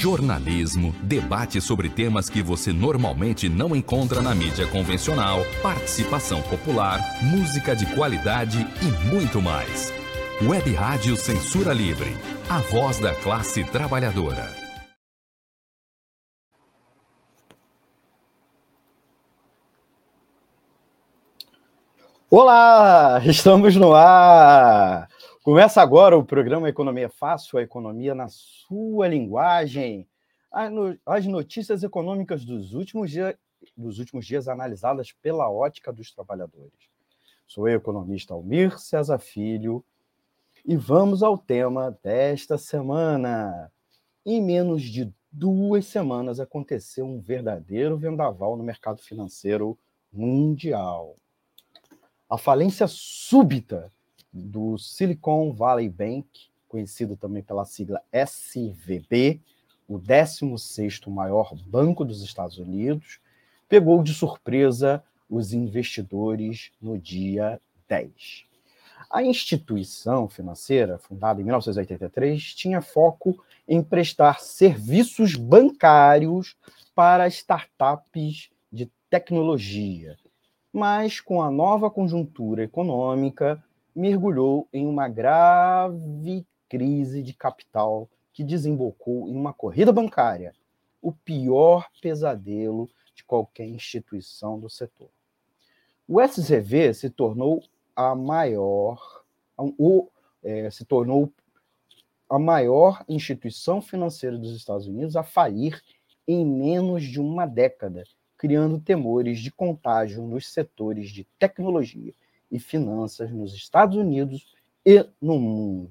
jornalismo, debate sobre temas que você normalmente não encontra na mídia convencional, participação popular, música de qualidade e muito mais. Web Rádio Censura Livre, a voz da classe trabalhadora. Olá, estamos no ar. Começa agora o programa Economia Fácil, a economia na sua linguagem. As notícias econômicas dos últimos, dia, dos últimos dias analisadas pela ótica dos trabalhadores. Sou eu, economista Almir César Filho, e vamos ao tema desta semana. Em menos de duas semanas aconteceu um verdadeiro vendaval no mercado financeiro mundial. A falência súbita do Silicon Valley Bank, conhecido também pela sigla SVB, o 16º maior banco dos Estados Unidos, pegou de surpresa os investidores no dia 10. A instituição financeira, fundada em 1983, tinha foco em prestar serviços bancários para startups de tecnologia. Mas, com a nova conjuntura econômica, mergulhou em uma grave crise de capital que desembocou em uma corrida bancária, o pior pesadelo de qualquer instituição do setor. O SCV se tornou a maior, o, é, se tornou a maior instituição financeira dos Estados Unidos a falir em menos de uma década, criando temores de contágio nos setores de tecnologia e finanças nos Estados Unidos e no mundo.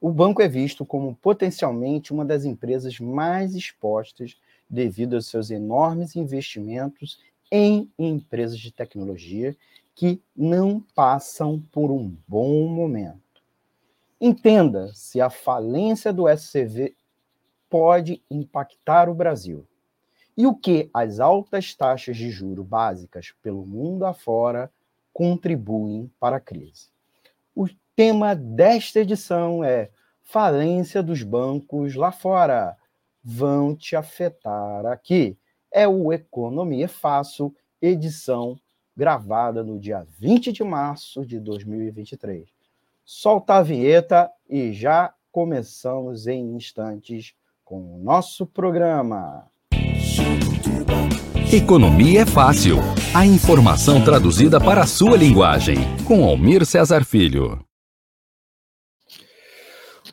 O banco é visto como potencialmente uma das empresas mais expostas devido aos seus enormes investimentos em empresas de tecnologia que não passam por um bom momento. Entenda se a falência do SCV pode impactar o Brasil e o que as altas taxas de juro básicas pelo mundo afora contribuem para a crise. O tema desta edição é falência dos bancos lá fora. Vão te afetar aqui. É o Economia Fácil, edição gravada no dia 20 de março de 2023. Solta a vinheta e já começamos em instantes com o nosso programa. Economia é fácil. A informação traduzida para a sua linguagem. Com Almir Cesar Filho.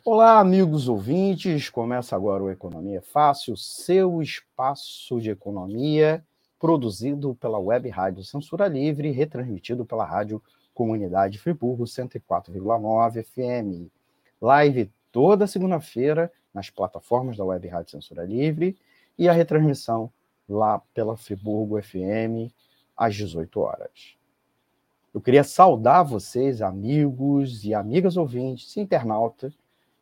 Olá, amigos ouvintes. Começa agora o Economia é Fácil, seu espaço de economia, produzido pela Web Rádio Censura Livre, retransmitido pela Rádio Comunidade Friburgo 104,9 FM. Live toda segunda-feira nas plataformas da Web Rádio Censura Livre e a retransmissão lá pela Friburgo FM, às 18 horas. Eu queria saudar vocês, amigos e amigas ouvintes, internauta,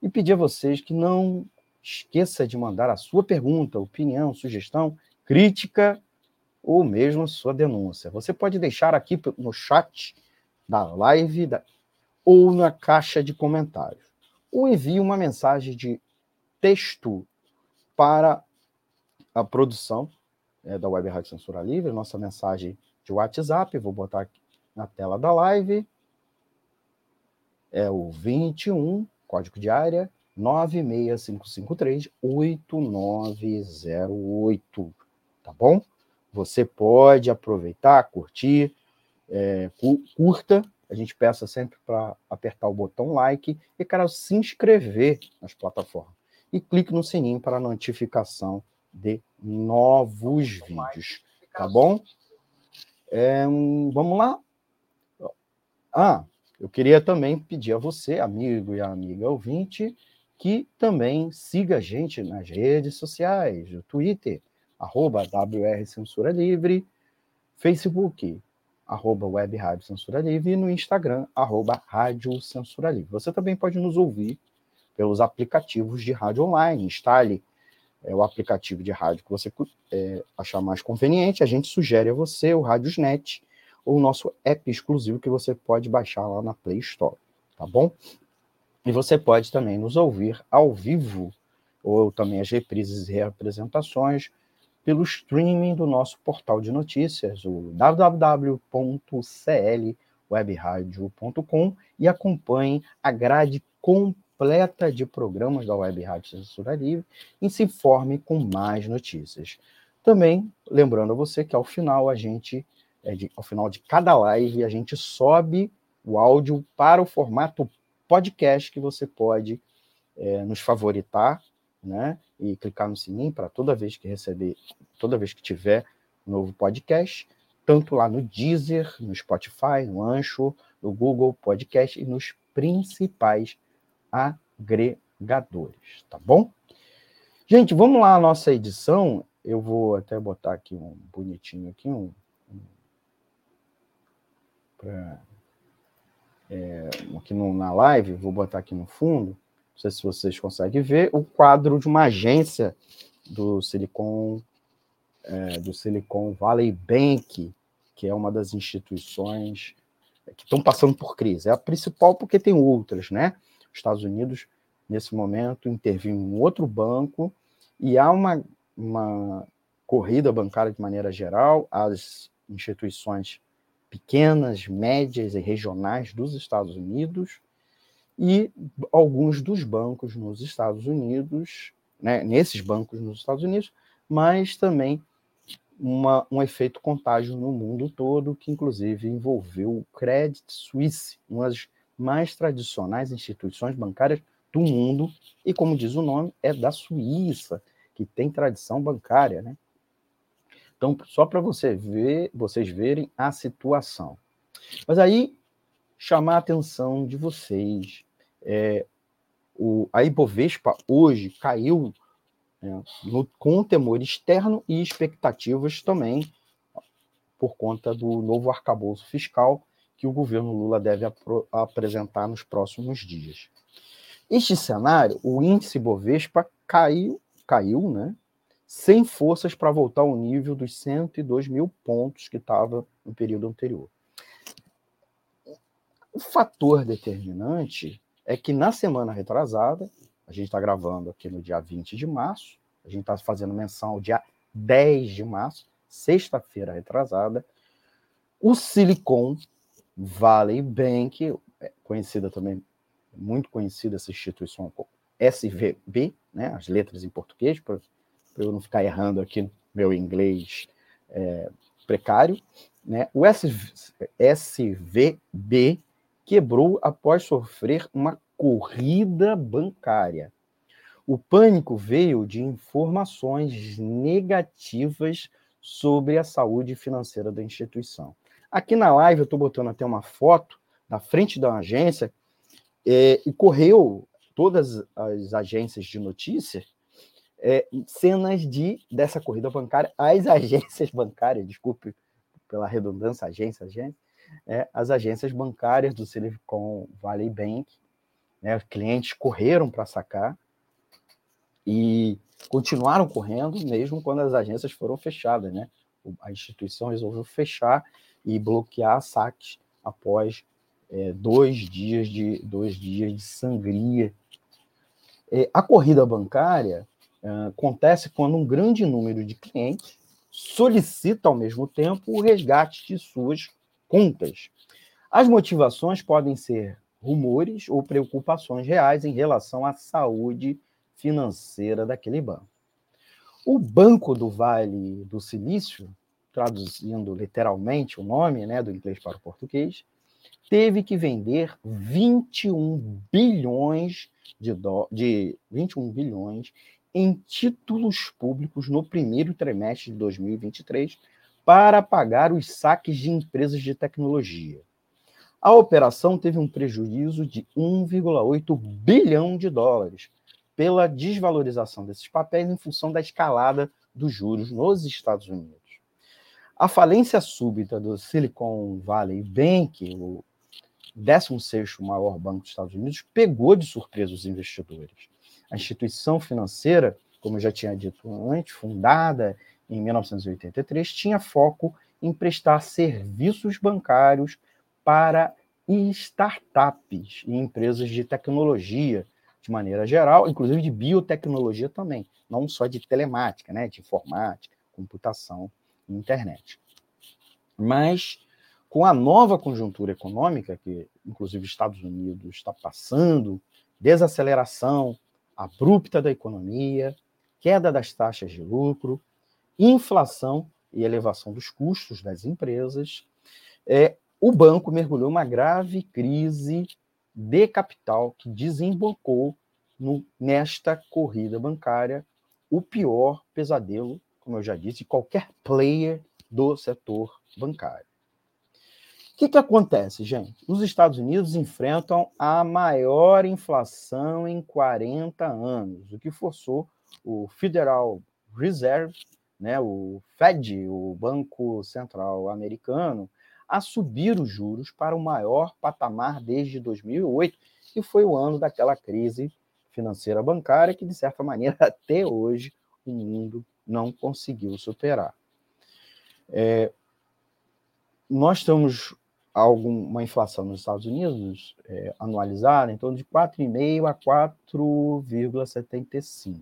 e pedir a vocês que não esqueça de mandar a sua pergunta, opinião, sugestão, crítica ou mesmo sua denúncia. Você pode deixar aqui no chat da live da, ou na caixa de comentários. Ou envie uma mensagem de texto para a produção é, da Web Rádio Censura Livre, nossa mensagem de WhatsApp, vou botar aqui na tela da live. É o 21, código de área, 96553-8908, tá bom? Você pode aproveitar, curtir, é, curta, a gente peça sempre para apertar o botão like e, cara, se inscrever nas plataformas. E clique no sininho para notificação de novos vídeos, tá bom? É, vamos lá? Ah, eu queria também pedir a você, amigo e amiga ouvinte, que também siga a gente nas redes sociais, no Twitter, arroba WR Censura Livre, Facebook, arroba Web Rádio Censura Livre, e no Instagram, arroba Rádio Censura Livre. Você também pode nos ouvir pelos aplicativos de rádio online. Instale é, o aplicativo de rádio que você é, achar mais conveniente, a gente sugere a você o Radiosnet, ou o nosso app exclusivo que você pode baixar lá na Play Store, tá bom? E você pode também nos ouvir ao vivo ou também as reprises e reapresentações pelo streaming do nosso portal de notícias, o www.clwebradio.com e acompanhe a grade completa de programas da Web Rádio Censura Livre e se informe com mais notícias. Também lembrando a você que ao final a gente, é de, ao final de cada live, a gente sobe o áudio para o formato podcast que você pode é, nos favoritar, né? E clicar no sininho para toda vez que receber, toda vez que tiver um novo podcast, tanto lá no Deezer, no Spotify, no Ancho, no Google Podcast e nos principais agregadores, tá bom? Gente, vamos lá a nossa edição. Eu vou até botar aqui um bonitinho aqui, um, um pra, é, aqui no, na live, vou botar aqui no fundo, não sei se vocês conseguem ver, o quadro de uma agência do Silicon, é, do Silicon Valley Bank, que é uma das instituições que estão passando por crise. É a principal porque tem outras, né? Os Estados Unidos, nesse momento, interviu em outro banco e há uma, uma corrida bancária de maneira geral, as instituições pequenas, médias e regionais dos Estados Unidos e alguns dos bancos nos Estados Unidos, né, nesses bancos nos Estados Unidos, mas também uma, um efeito contágio no mundo todo, que inclusive envolveu o Credit Suisse, uma das mais tradicionais instituições bancárias do mundo, e como diz o nome, é da Suíça, que tem tradição bancária, né? Então, só para você ver, vocês verem a situação. Mas aí, chamar a atenção de vocês. É, o, a Ibovespa hoje caiu né, no, com temor externo e expectativas também por conta do novo arcabouço fiscal que o governo Lula deve apresentar nos próximos dias. Este cenário, o índice Bovespa caiu, caiu, né, sem forças para voltar ao nível dos 102 mil pontos que estava no período anterior. O fator determinante é que na semana retrasada, a gente está gravando aqui no dia 20 de março, a gente está fazendo menção ao dia 10 de março, sexta-feira retrasada, o Silicon Valley Bank, é conhecida também, muito conhecida essa instituição SVB, né, as letras em português, para para eu não ficar errando aqui meu inglês é, precário, né? o SVB quebrou após sofrer uma corrida bancária. O pânico veio de informações negativas sobre a saúde financeira da instituição. Aqui na live eu estou botando até uma foto da frente da agência é, e correu todas as agências de notícia é, cenas de dessa corrida bancária, as agências bancárias, desculpe pela redundância, agência, agência, é, as agências bancárias do Silicon Valley Bank, né, os clientes correram para sacar e continuaram correndo mesmo quando as agências foram fechadas, né? A instituição resolveu fechar e bloquear saques após é, dois dias de dois dias de sangria. É, a corrida bancária Uh, acontece quando um grande número de clientes solicita ao mesmo tempo o resgate de suas contas. As motivações podem ser rumores ou preocupações reais em relação à saúde financeira daquele banco. O Banco do Vale do Silício, traduzindo literalmente o nome né, do inglês para o português, teve que vender 21 bilhões de, do... de 21 bilhões em títulos públicos no primeiro trimestre de 2023 para pagar os saques de empresas de tecnologia. A operação teve um prejuízo de 1,8 bilhão de dólares pela desvalorização desses papéis em função da escalada dos juros nos Estados Unidos. A falência súbita do Silicon Valley Bank, o 16º maior banco dos Estados Unidos, pegou de surpresa os investidores. A instituição financeira, como eu já tinha dito antes, fundada em 1983, tinha foco em prestar serviços bancários para startups e empresas de tecnologia, de maneira geral, inclusive de biotecnologia também, não só de telemática, né, de informática, computação internet. Mas com a nova conjuntura econômica que inclusive os Estados Unidos está passando, desaceleração abrupta da economia, queda das taxas de lucro, inflação e elevação dos custos das empresas, é, o banco mergulhou uma grave crise de capital que desembocou no, nesta corrida bancária, o pior pesadelo, como eu já disse, qualquer player do setor bancário. O que, que acontece, gente? Os Estados Unidos enfrentam a maior inflação em 40 anos, o que forçou o Federal Reserve, né, o Fed, o Banco Central Americano, a subir os juros para o maior patamar desde 2008, que foi o ano daquela crise financeira bancária que, de certa maneira, até hoje o mundo não conseguiu superar. É, nós estamos alguma inflação nos Estados Unidos é, anualizada em torno de 4,5 a 4,75.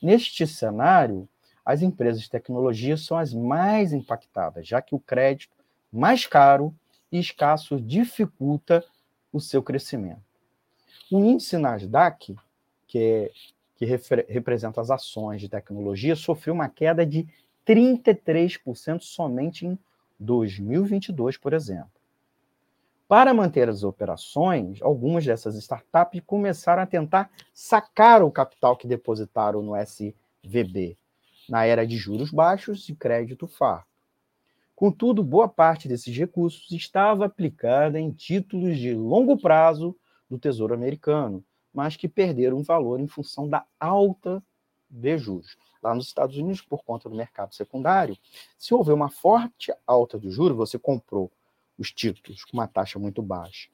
Neste cenário, as empresas de tecnologia são as mais impactadas, já que o crédito mais caro e escasso dificulta o seu crescimento. O índice Nasdaq, que, é, que representa as ações de tecnologia, sofreu uma queda de 33% somente em 2022, por exemplo. Para manter as operações, algumas dessas startups começaram a tentar sacar o capital que depositaram no SVB, na era de juros baixos e crédito farto. Contudo, boa parte desses recursos estava aplicada em títulos de longo prazo do Tesouro Americano, mas que perderam valor em função da alta de juros. Lá nos Estados Unidos, por conta do mercado secundário, se houver uma forte alta de juros, você comprou os títulos com uma taxa muito baixa,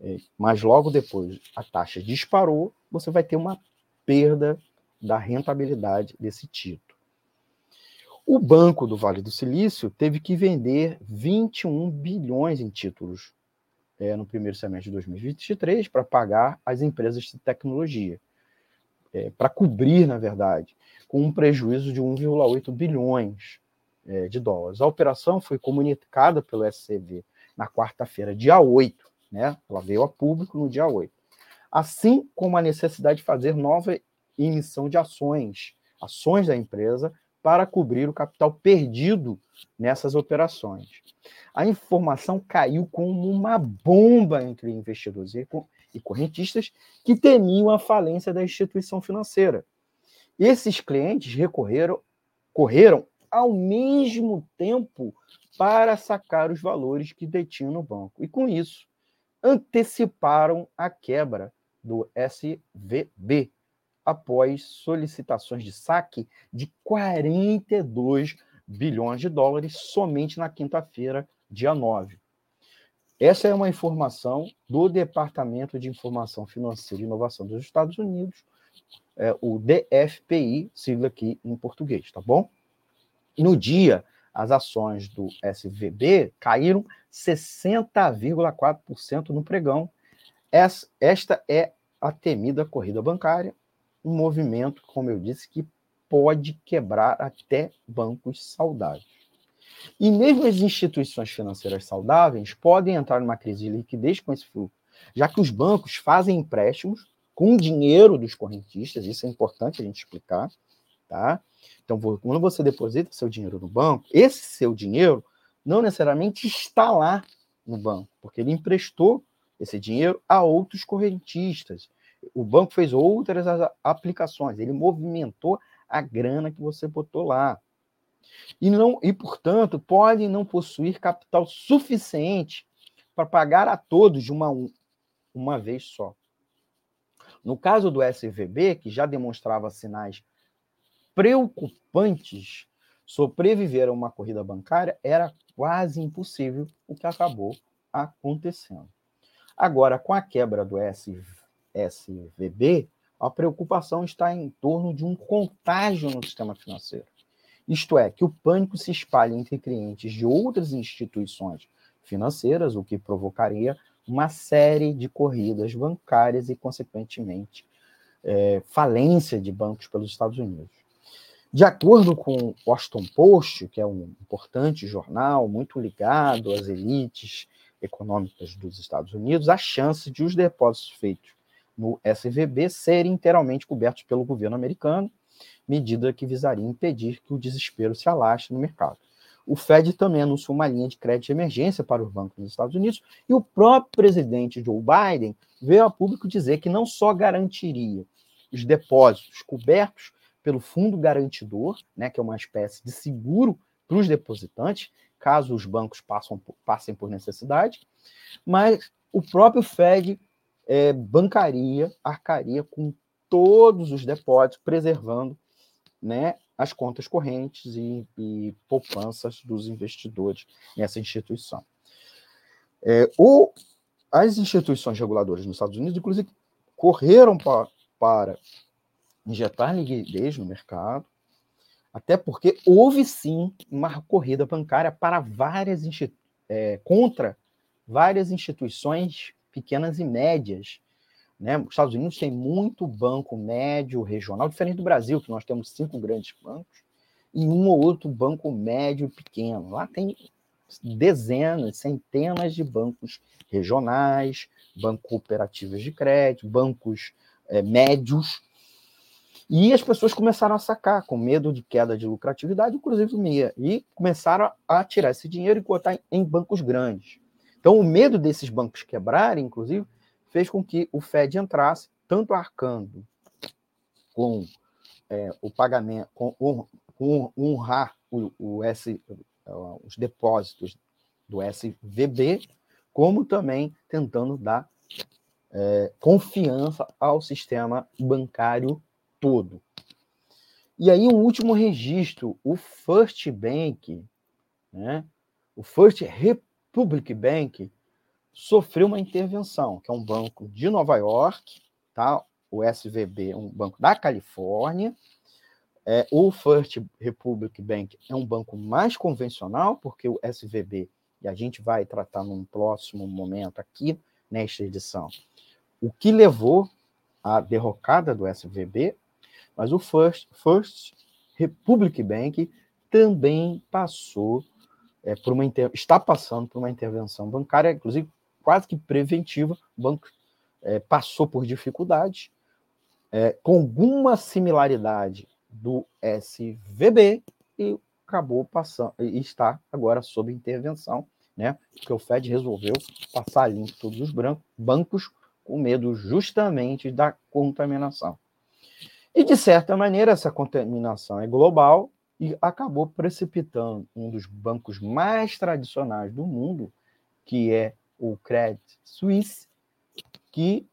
é, mas logo depois a taxa disparou, você vai ter uma perda da rentabilidade desse título. O Banco do Vale do Silício teve que vender 21 bilhões em títulos é, no primeiro semestre de 2023 para pagar as empresas de tecnologia, é, para cobrir, na verdade, com um prejuízo de 1,8 bilhões é, de dólares. A operação foi comunicada pelo SCV na quarta-feira, dia 8, né? ela veio a público no dia 8. Assim como a necessidade de fazer nova emissão de ações, ações da empresa para cobrir o capital perdido nessas operações. A informação caiu como uma bomba entre investidores e correntistas que temiam a falência da instituição financeira. Esses clientes recorreram correram ao mesmo tempo para sacar os valores que detinham no banco. E com isso, anteciparam a quebra do SVB, após solicitações de saque de 42 bilhões de dólares somente na quinta-feira, dia 9. Essa é uma informação do Departamento de Informação Financeira e Inovação dos Estados Unidos, é, o DFPI, sigla aqui em português, tá bom? No dia, as ações do SVB caíram 60,4% no pregão. Esta é a temida corrida bancária, um movimento, como eu disse, que pode quebrar até bancos saudáveis. E mesmo as instituições financeiras saudáveis podem entrar numa crise de liquidez com esse fluxo, já que os bancos fazem empréstimos com dinheiro dos correntistas, isso é importante a gente explicar, tá? Então, quando você deposita seu dinheiro no banco, esse seu dinheiro não necessariamente está lá no banco, porque ele emprestou esse dinheiro a outros correntistas o banco fez outras aplicações, ele movimentou a grana que você botou lá. E, não, e portanto, pode não possuir capital suficiente para pagar a todos de uma, uma vez só. No caso do SVB, que já demonstrava sinais preocupantes, sobreviver a uma corrida bancária era quase impossível, o que acabou acontecendo. Agora, com a quebra do SVB, SVB, a preocupação está em torno de um contágio no sistema financeiro. Isto é, que o pânico se espalhe entre clientes de outras instituições financeiras, o que provocaria uma série de corridas bancárias e, consequentemente, é, falência de bancos pelos Estados Unidos. De acordo com o Washington Post, que é um importante jornal muito ligado às elites econômicas dos Estados Unidos, a chance de os depósitos feitos no SVB serem inteiramente cobertos pelo governo americano, medida que visaria impedir que o desespero se alastre no mercado. O Fed também anunciou uma linha de crédito de emergência para os bancos nos Estados Unidos e o próprio presidente Joe Biden veio a público dizer que não só garantiria os depósitos cobertos pelo fundo garantidor, né, que é uma espécie de seguro para os depositantes, caso os bancos passam, passem por necessidade, mas o próprio Fed é, bancaria, arcaria com todos os depósitos, preservando né, as contas correntes e, e poupanças dos investidores nessa instituição. É, o, as instituições reguladoras nos Estados Unidos, inclusive, correram para injetar liquidez no mercado, até porque houve sim uma corrida bancária para várias é, contra várias instituições pequenas e médias. Né? Os Estados Unidos tem muito banco médio regional, diferente do Brasil, que nós temos cinco grandes bancos, e um ou outro banco médio e pequeno. Lá tem dezenas, centenas de bancos regionais, bancos cooperativos de crédito, bancos é, médios, e as pessoas começaram a sacar, com medo de queda de lucratividade, inclusive meia, e começaram a tirar esse dinheiro e botar em bancos grandes. Então, o medo desses bancos quebrarem, inclusive, fez com que o Fed entrasse, tanto arcando com é, o pagamento, com, com honrar o, o S, os depósitos do SVB, como também tentando dar é, confiança ao sistema bancário todo. E aí, um último registro, o First Bank, né? o First Republic Bank, sofreu uma intervenção, que é um banco de Nova York, tá? o SVB, um banco da Califórnia. É, o First Republic Bank é um banco mais convencional, porque o SVB, e a gente vai tratar num próximo momento aqui, nesta edição, o que levou à derrocada do SVB mas o First, First Republic Bank também passou é, por uma está passando por uma intervenção bancária, inclusive quase que preventiva. O banco é, passou por dificuldades, é, com alguma similaridade do SVB e acabou passando e está agora sob intervenção, né? Porque o Fed resolveu passar limpo todos os bancos com medo justamente da contaminação. E, de certa maneira, essa contaminação é global e acabou precipitando um dos bancos mais tradicionais do mundo, que é o Credit Suisse, que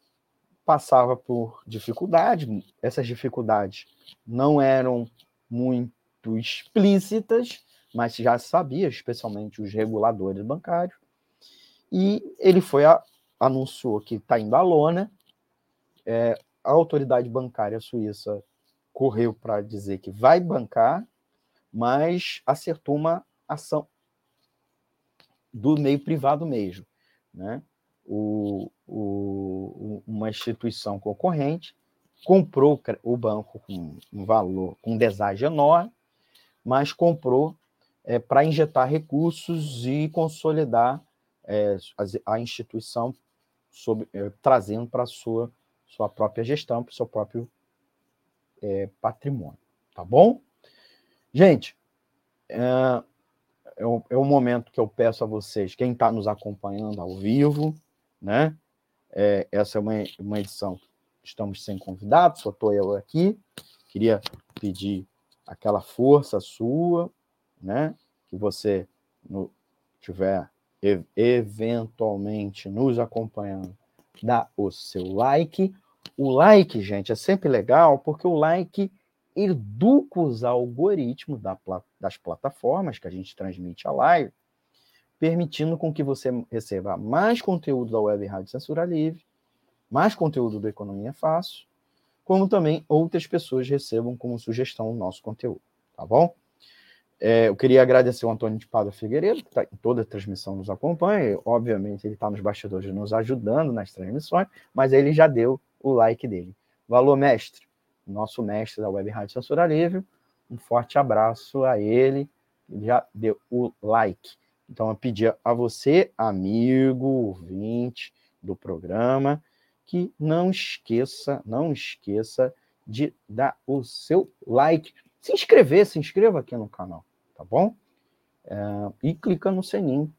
passava por dificuldades. Essas dificuldades não eram muito explícitas, mas já sabia, especialmente os reguladores bancários. E ele foi a, anunciou que está indo à lona. É, a autoridade bancária suíça correu para dizer que vai bancar, mas acertou uma ação do meio privado mesmo, né? O, o, uma instituição concorrente comprou o banco com um valor, com um deságio enorme, mas comprou é, para injetar recursos e consolidar é, a, a, instituição sobre, é, trazendo para sua sua própria gestão, para o seu próprio é, patrimônio. Tá bom? Gente, é, é, o, é o momento que eu peço a vocês, quem está nos acompanhando ao vivo, né? É, essa é uma, uma edição, estamos sem convidados, só estou eu aqui. Queria pedir aquela força sua, né? Que você no, tiver eventualmente nos acompanhando dá o seu like. O like, gente, é sempre legal porque o like educa os algoritmos da, das plataformas que a gente transmite a live, permitindo com que você receba mais conteúdo da Web Rádio Censura Livre, mais conteúdo do Economia Fácil, como também outras pessoas recebam como sugestão o nosso conteúdo, tá bom? É, eu queria agradecer o Antônio de Pada Figueiredo, que tá, em toda a transmissão nos acompanha. Obviamente, ele está nos bastidores nos ajudando nas transmissões, mas ele já deu o like dele. Valor Mestre, nosso mestre da Web Rádio Censura Livre. Um forte abraço a ele. Ele já deu o like. Então, eu pedi a você, amigo, ouvinte do programa, que não esqueça, não esqueça de dar o seu like. Se inscrever, se inscreva aqui no canal, tá bom? É, e clica no sininho,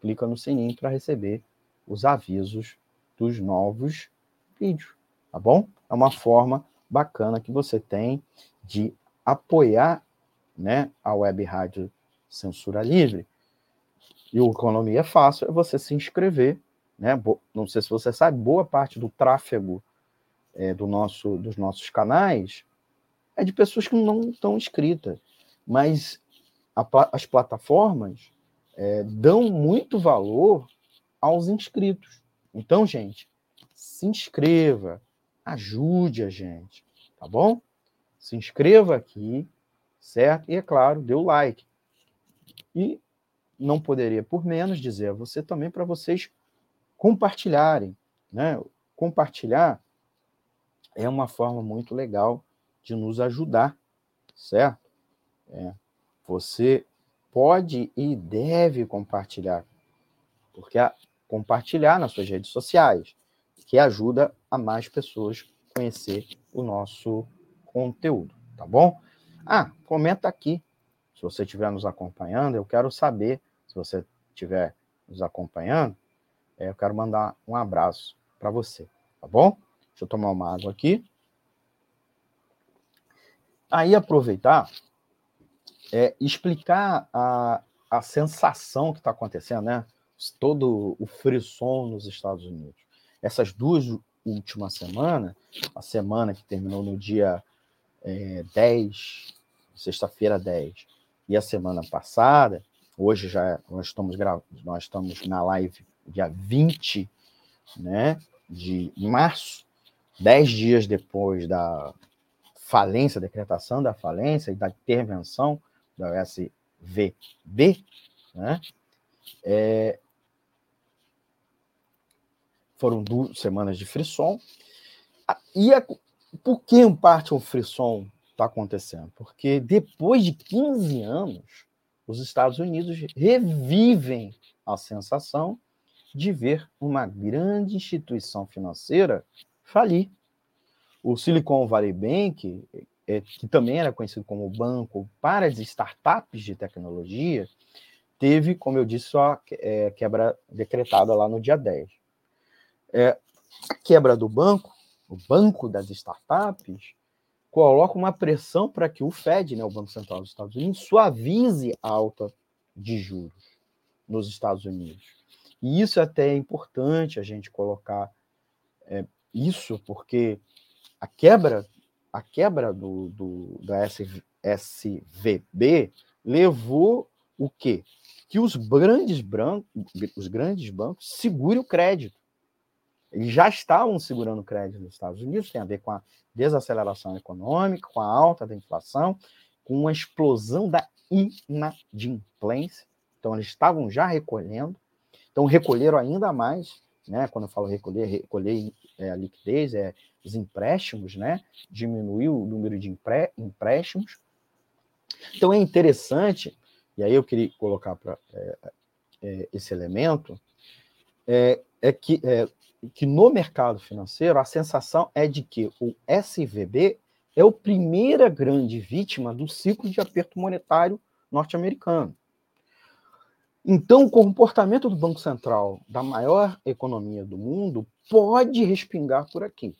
clica no sininho para receber os avisos dos novos vídeos, tá bom? É uma forma bacana que você tem de apoiar né, a Web Rádio Censura Livre. E o Economia é Fácil é você se inscrever. Né? Não sei se você sabe, boa parte do tráfego é, do nosso, dos nossos canais é de pessoas que não estão inscritas. Mas a, as plataformas é, dão muito valor aos inscritos. Então, gente, se inscreva, ajude a gente, tá bom? Se inscreva aqui, certo? E é claro, dê o like. E não poderia por menos dizer a você também para vocês compartilharem, né? Compartilhar é uma forma muito legal de nos ajudar, certo? É. Você pode e deve compartilhar, porque a, compartilhar nas suas redes sociais, que ajuda a mais pessoas conhecer o nosso conteúdo, tá bom? Ah, comenta aqui. Se você estiver nos acompanhando, eu quero saber, se você estiver nos acompanhando, é, eu quero mandar um abraço para você, tá bom? Deixa eu tomar uma água aqui. Aí aproveitar é, explicar a, a sensação que está acontecendo, né? Todo o frisson nos Estados Unidos. Essas duas últimas semanas, a semana que terminou no dia é, 10, sexta-feira 10, e a semana passada, hoje já nós estamos nós estamos na live dia 20 né, de março, dez dias depois da falência, decretação da falência e da intervenção da SVB, né? É, foram duas semanas de frisson. E a, por que em parte o frisson está acontecendo? Porque depois de 15 anos, os Estados Unidos revivem a sensação de ver uma grande instituição financeira falir. O Silicon Valley Bank, é, que também era conhecido como banco para as startups de tecnologia, teve, como eu disse, só é, quebra decretada lá no dia 10. É, a quebra do banco, o banco das startups, coloca uma pressão para que o Fed, né, o Banco Central dos Estados Unidos, suavize a alta de juros nos Estados Unidos. E isso é até é importante a gente colocar é, isso, porque a quebra a quebra do, do, da SVB levou o quê? Que os grandes, os grandes bancos segurem o crédito. Eles já estavam segurando o crédito nos Estados Unidos, tem a ver com a desaceleração econômica, com a alta da inflação, com a explosão da inadimplência. Então, eles estavam já recolhendo, então recolheram ainda mais, né? Quando eu falo recolher, recolher é, a liquidez, é os empréstimos, né? Diminuiu o número de empréstimos. Então é interessante, e aí eu queria colocar para é, é, esse elemento, é, é que, é, que no mercado financeiro a sensação é de que o SVB é a primeira grande vítima do ciclo de aperto monetário norte-americano. Então, o comportamento do Banco Central da maior economia do mundo pode respingar por aqui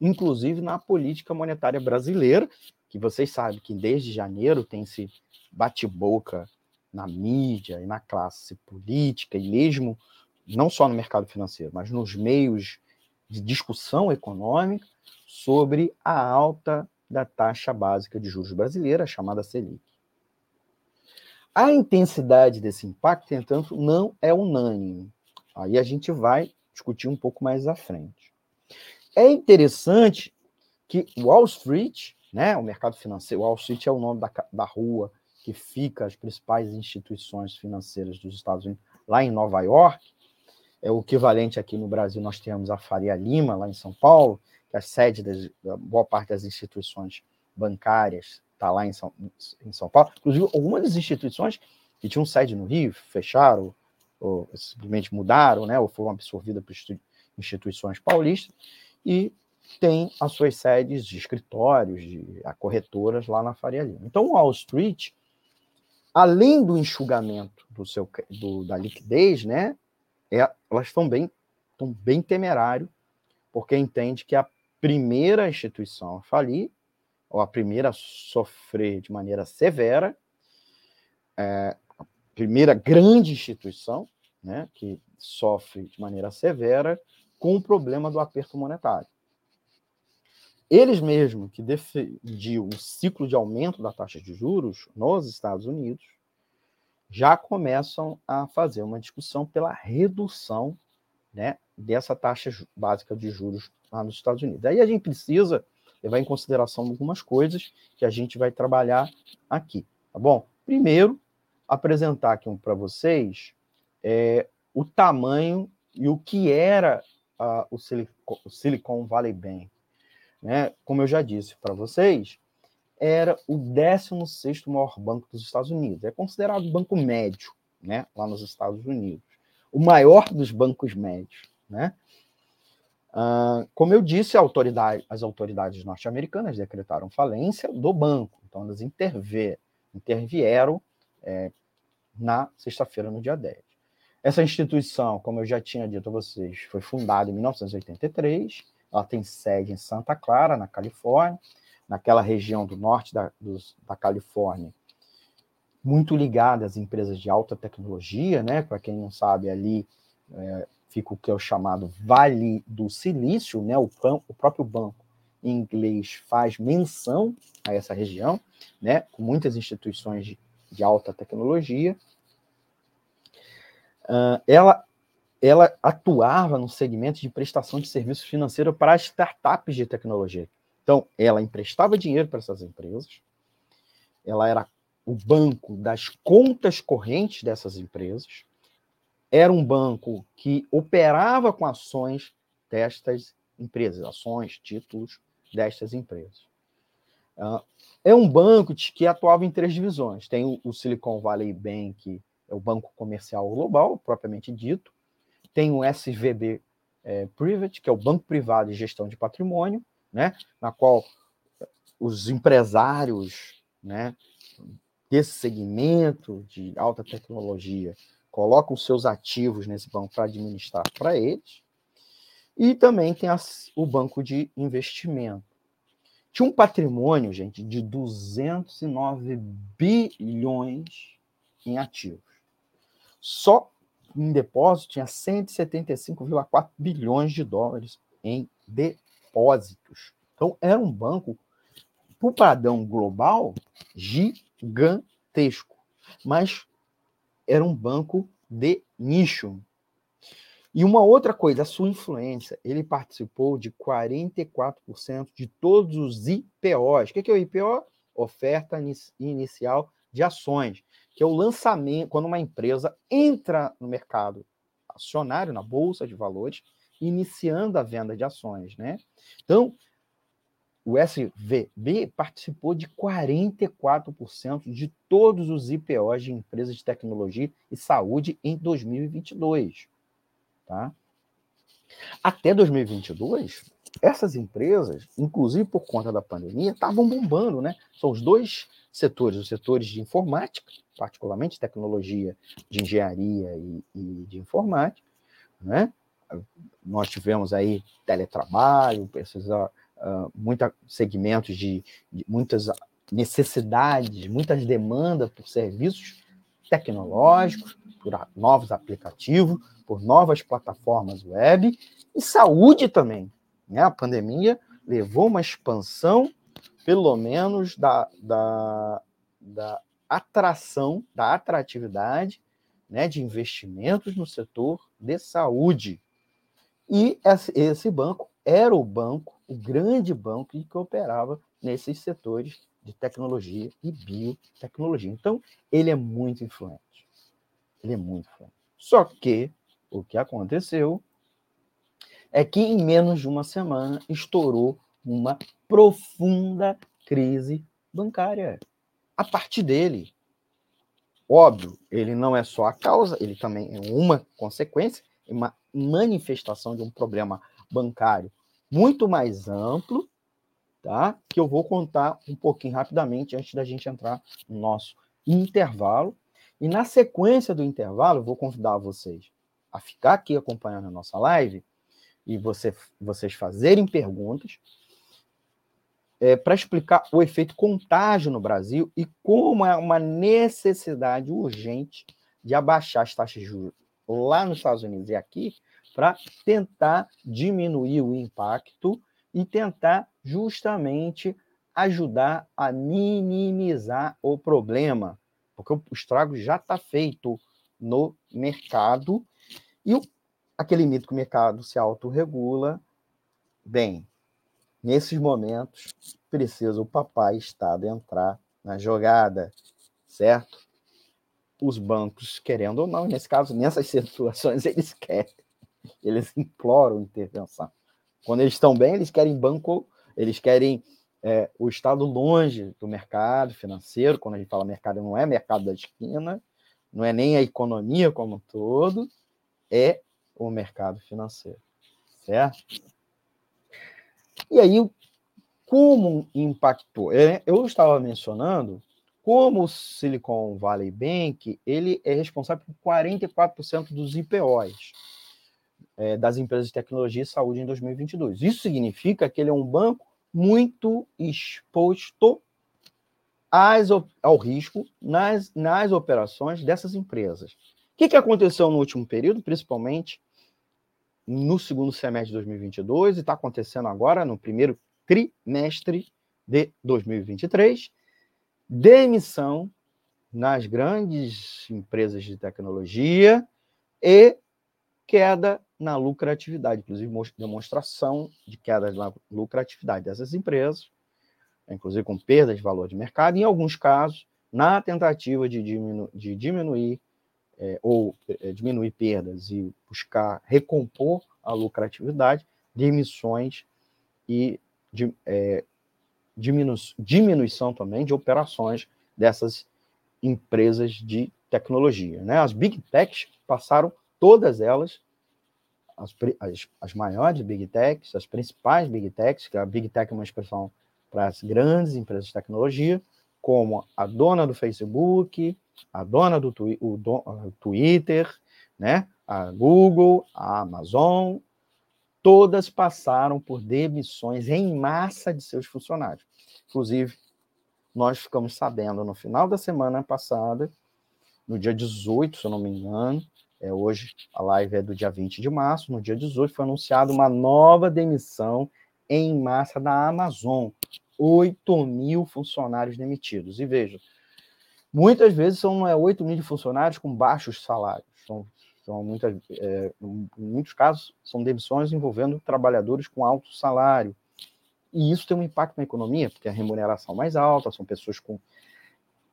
inclusive na política monetária brasileira, que vocês sabem que desde janeiro tem esse bate-boca na mídia e na classe política, e mesmo não só no mercado financeiro, mas nos meios de discussão econômica sobre a alta da taxa básica de juros brasileira, chamada Selic. A intensidade desse impacto, entanto, não é unânime. Aí a gente vai discutir um pouco mais à frente. É interessante que Wall Street, né, o mercado financeiro, Wall Street é o nome da, da rua que fica as principais instituições financeiras dos Estados Unidos, lá em Nova York, é o equivalente aqui no Brasil, nós temos a Faria Lima, lá em São Paulo, que a sede das, da boa parte das instituições bancárias está lá em São, em São Paulo. Inclusive, algumas instituições que tinham sede no Rio fecharam, ou simplesmente mudaram, né, ou foram absorvidas por instituições paulistas, e tem as suas sedes de escritórios, de a corretoras lá na Faria Lima. Então, Wall Street, além do enxugamento do seu, do, da liquidez, né, é, elas estão bem, estão bem temerário, porque entende que a primeira instituição a falir, ou a primeira a sofrer de maneira severa, é, a primeira grande instituição né, que sofre de maneira severa com o problema do aperto monetário. Eles mesmos que defendiam um ciclo de aumento da taxa de juros nos Estados Unidos já começam a fazer uma discussão pela redução né, dessa taxa básica de juros lá nos Estados Unidos. Aí a gente precisa levar em consideração algumas coisas que a gente vai trabalhar aqui, tá bom? Primeiro, apresentar aqui um para vocês é, o tamanho e o que era uh, o, Silicon, o Silicon Valley Bank né, como eu já disse para vocês, era o 16º maior banco dos Estados Unidos. É considerado banco médio, né, lá nos Estados Unidos. O maior dos bancos médios, né? Uh, como eu disse, autoridade, as autoridades norte-americanas decretaram falência do banco. Então, elas interver, intervieram é, na sexta-feira, no dia 10. Essa instituição, como eu já tinha dito a vocês, foi fundada em 1983 ela tem sede em Santa Clara, na Califórnia, naquela região do norte da, dos, da Califórnia, muito ligada às empresas de alta tecnologia, né? Para quem não sabe, ali é, fica o que é o chamado Vale do Silício, né? O, o próprio banco em inglês faz menção a essa região, né? Com muitas instituições de, de alta tecnologia. Uh, ela ela atuava no segmento de prestação de serviços financeiros para startups de tecnologia. Então, ela emprestava dinheiro para essas empresas, ela era o banco das contas correntes dessas empresas, era um banco que operava com ações destas empresas, ações, títulos destas empresas. Uh, é um banco que atuava em três divisões. Tem o Silicon Valley Bank, é o banco comercial global, propriamente dito, tem o SVB é, Private, que é o Banco Privado de Gestão de Patrimônio, né, na qual os empresários né, desse segmento de alta tecnologia colocam seus ativos nesse banco para administrar para eles. E também tem as, o banco de investimento. Tinha um patrimônio, gente, de 209 bilhões em ativos. Só em depósito tinha 175,4 bilhões de dólares em depósitos. Então, era um banco, por padrão global, gigantesco. Mas era um banco de nicho. E uma outra coisa, a sua influência. Ele participou de 44% de todos os IPOs. O que é o IPO? Oferta inicial de ações que é o lançamento, quando uma empresa entra no mercado acionário, na bolsa de valores, iniciando a venda de ações, né? Então, o SVB participou de 44% de todos os IPOs de empresas de tecnologia e saúde em 2022, tá? Até 2022, essas empresas, inclusive por conta da pandemia, estavam bombando, né? São os dois setores, os setores de informática, particularmente tecnologia de engenharia e, e de informática, né? Nós tivemos aí teletrabalho, precisa, uh, muita segmentos de, de muitas necessidades, muitas demandas por serviços tecnológicos, por novos aplicativos, por novas plataformas web e saúde também. Né? A pandemia levou uma expansão, pelo menos, da, da, da atração, da atratividade né, de investimentos no setor de saúde. E esse banco era o banco, o grande banco que operava nesses setores de tecnologia e biotecnologia. Então, ele é muito influente. Ele é muito influente. Só que o que aconteceu é que em menos de uma semana estourou uma profunda crise bancária. A partir dele. Óbvio, ele não é só a causa, ele também é uma consequência, uma manifestação de um problema bancário muito mais amplo, tá? Que eu vou contar um pouquinho rapidamente antes da gente entrar no nosso intervalo. E na sequência do intervalo, vou convidar vocês a ficar aqui acompanhando a nossa live e você, vocês fazerem perguntas é, para explicar o efeito contágio no Brasil e como é uma necessidade urgente de abaixar as taxas de juros lá nos Estados Unidos e aqui para tentar diminuir o impacto e tentar justamente ajudar a minimizar o problema, porque o estrago já está feito no mercado e o, aquele mito que o mercado se autorregula, bem, nesses momentos precisa o papai Estado entrar na jogada, certo? Os bancos, querendo ou não, nesse caso, nessas situações, eles querem eles imploram intervenção. Quando eles estão bem, eles querem banco, eles querem é, o Estado longe do mercado financeiro. Quando a gente fala mercado, não é mercado da esquina, não é nem a economia como um todo, é o mercado financeiro, certo? E aí, como impactou? É, eu estava mencionando como o Silicon Valley Bank ele é responsável por 44% dos IPOs é, das empresas de tecnologia e saúde em 2022. Isso significa que ele é um banco muito exposto às, ao risco nas, nas operações dessas empresas. O que, que aconteceu no último período, principalmente no segundo semestre de 2022 e está acontecendo agora no primeiro trimestre de 2023? Demissão nas grandes empresas de tecnologia e queda na lucratividade, inclusive demonstração de queda na lucratividade dessas empresas, inclusive com perda de valor de mercado, em alguns casos, na tentativa de, diminu de diminuir é, ou é, diminuir perdas e buscar recompor a lucratividade de emissões e de, é, diminu diminuição também de operações dessas empresas de tecnologia. Né? As big techs passaram todas elas as, as, as maiores Big Techs, as principais Big Techs, que a Big Tech é uma expressão para as grandes empresas de tecnologia, como a dona do Facebook, a dona do twi o Twitter, né? a Google, a Amazon, todas passaram por demissões em massa de seus funcionários. Inclusive, nós ficamos sabendo no final da semana passada, no dia 18, se eu não me engano, é, hoje a live é do dia 20 de março, no dia 18 foi anunciada uma nova demissão em massa da Amazon. 8 mil funcionários demitidos. E veja, muitas vezes são é, 8 mil funcionários com baixos salários. São, são muitas, é, em muitos casos, são demissões envolvendo trabalhadores com alto salário. E isso tem um impacto na economia, porque a remuneração mais alta, são pessoas com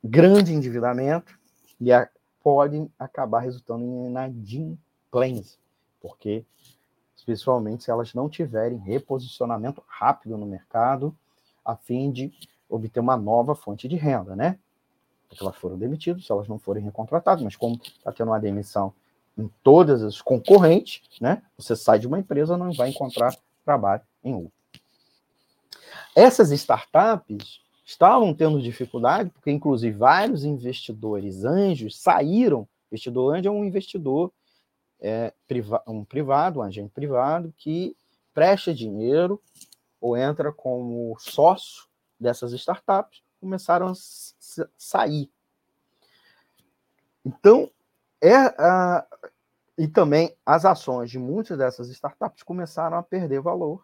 grande endividamento, e a podem acabar resultando em inadimplência, porque, especialmente se elas não tiverem reposicionamento rápido no mercado, a fim de obter uma nova fonte de renda, né? Porque elas foram demitidas, se elas não forem recontratadas, mas como está tendo uma demissão em todas as concorrentes, né? Você sai de uma empresa, não vai encontrar trabalho em outra. Essas startups estavam tendo dificuldade, porque inclusive vários investidores anjos saíram. Investidor anjo é um investidor é, priva um privado, um agente privado, que presta dinheiro ou entra como sócio dessas startups, começaram a sair. Então, é a, e também as ações de muitas dessas startups começaram a perder valor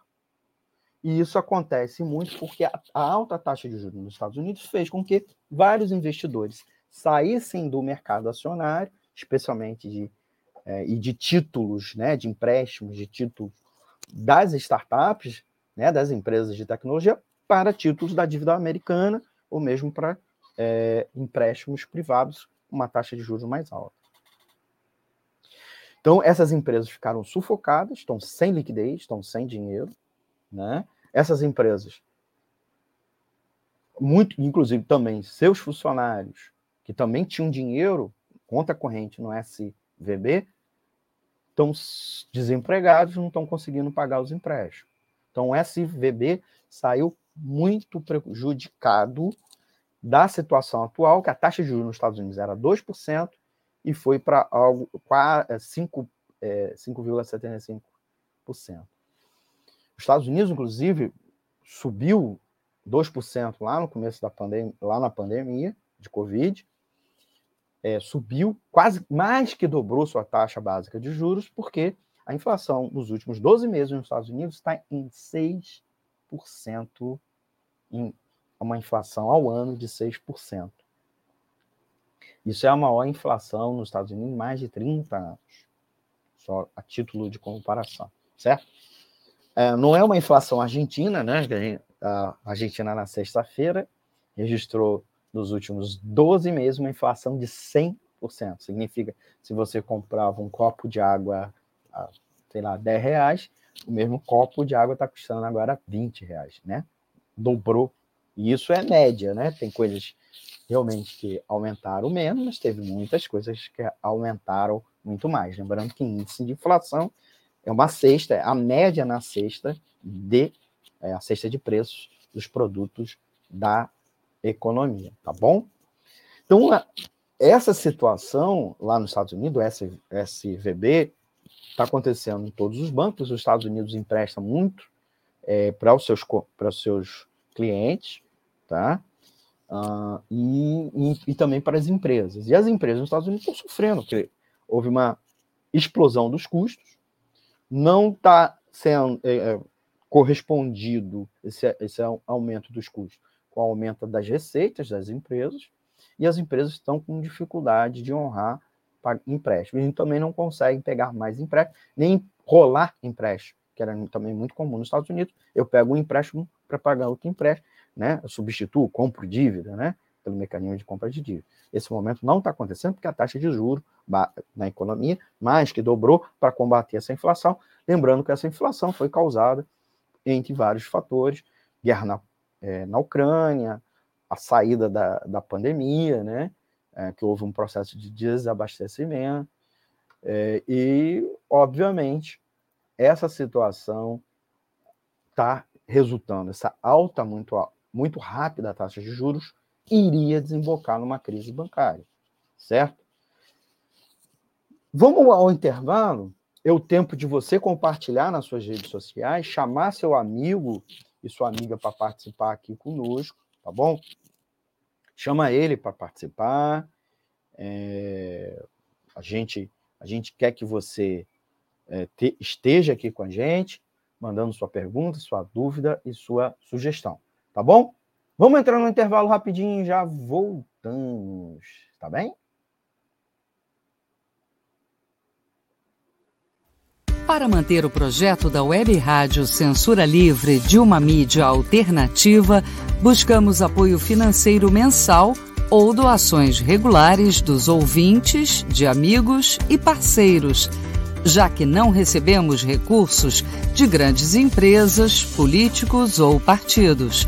e isso acontece muito porque a, alta taxa de juros nos Estados Unidos fez com que vários investidores saíssem do mercado acionário, especialmente de, é, e de títulos, né, de empréstimos, de títulos das startups, né, das empresas de tecnologia, para títulos da dívida americana ou mesmo para é, empréstimos privados com uma taxa de juros mais alta. Então, essas empresas ficaram sufocadas, estão sem liquidez, estão sem dinheiro. Né? Essas empresas, muito, inclusive também seus funcionários, que também tinham dinheiro, conta corrente no SVB, estão desempregados, não estão conseguindo pagar os empréstimos. Então, o SVB saiu muito prejudicado da situação atual, que a taxa de juros nos Estados Unidos era 2% e foi para algo 5,75%. Os Estados Unidos, inclusive, subiu 2% lá no começo da pandemia, lá na pandemia de Covid, é, subiu quase mais que dobrou sua taxa básica de juros, porque a inflação nos últimos 12 meses nos Estados Unidos está em 6%, em uma inflação ao ano de 6%. Isso é a maior inflação nos Estados Unidos em mais de 30 anos, só a título de comparação, certo? É, não é uma inflação argentina, né? A Argentina, na sexta-feira, registrou nos últimos 12 meses uma inflação de 100%. Significa, se você comprava um copo de água a, sei lá, 10 reais, o mesmo copo de água está custando agora 20 reais, né? Dobrou. E isso é média, né? Tem coisas realmente que aumentaram menos, mas teve muitas coisas que aumentaram muito mais. Lembrando que índice de inflação é uma cesta, é a média na cesta de é, a cesta de preços dos produtos da economia, tá bom? Então, essa situação lá nos Estados Unidos, SVB, está acontecendo em todos os bancos. Os Estados Unidos emprestam muito é, para os seus, para os seus clientes, tá? Uh, e, e, e, também para as empresas. E as empresas nos Estados Unidos estão sofrendo, porque houve uma explosão dos custos, não está sendo é, é, correspondido esse, esse aumento dos custos com o aumento das receitas das empresas, e as empresas estão com dificuldade de honrar empréstimos. E também não conseguem pegar mais empréstimo, nem rolar empréstimo, que era também muito comum nos Estados Unidos. Eu pego um empréstimo para pagar outro empréstimo, né? Eu substituo, compro dívida, né? Pelo mecanismo de compra de dívida. Esse momento não está acontecendo porque a taxa de juros na economia mais que dobrou para combater essa inflação. Lembrando que essa inflação foi causada entre vários fatores, guerra na é, na Ucrânia, a saída da, da pandemia, né? É, que houve um processo de desabastecimento, é, e, obviamente, essa situação está resultando, essa alta muito, muito rápida taxa de juros iria desembocar numa crise bancária, certo? Vamos ao intervalo, é o tempo de você compartilhar nas suas redes sociais, chamar seu amigo e sua amiga para participar aqui conosco, tá bom? Chama ele para participar. É, a, gente, a gente quer que você é, te, esteja aqui com a gente, mandando sua pergunta, sua dúvida e sua sugestão, tá bom? Vamos entrar no intervalo rapidinho já voltamos, tá bem? Para manter o projeto da Web Rádio Censura Livre de uma mídia alternativa, buscamos apoio financeiro mensal ou doações regulares dos ouvintes, de amigos e parceiros, já que não recebemos recursos de grandes empresas, políticos ou partidos.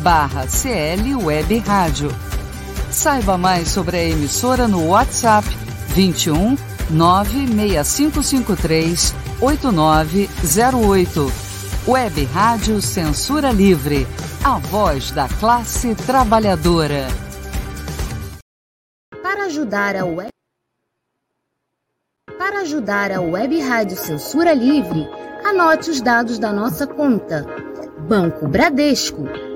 barra clwebradio Saiba mais sobre a emissora no WhatsApp 21 96553 8908. Web Rádio Censura Livre. A voz da classe trabalhadora. Para ajudar a web Para ajudar a Web Rádio Censura Livre, anote os dados da nossa conta. Banco Bradesco,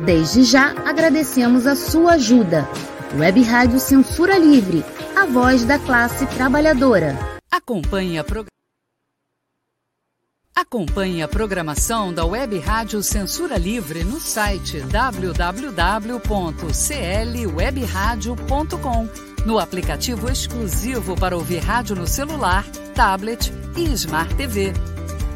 Desde já agradecemos a sua ajuda. Web Rádio Censura Livre, a voz da classe trabalhadora. Acompanhe a. Acompanhe a programação da Web Rádio Censura Livre no site www.clwebradio.com, no aplicativo exclusivo para ouvir rádio no celular, tablet e Smart TV.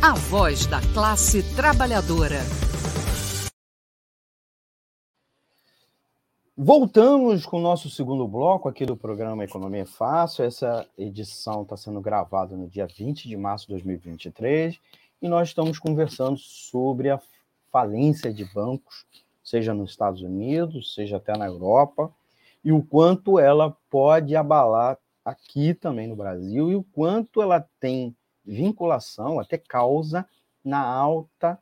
A voz da classe trabalhadora. Voltamos com o nosso segundo bloco aqui do programa Economia Fácil. Essa edição está sendo gravada no dia 20 de março de 2023 e nós estamos conversando sobre a falência de bancos, seja nos Estados Unidos, seja até na Europa, e o quanto ela pode abalar aqui também no Brasil e o quanto ela tem vinculação, até causa, na alta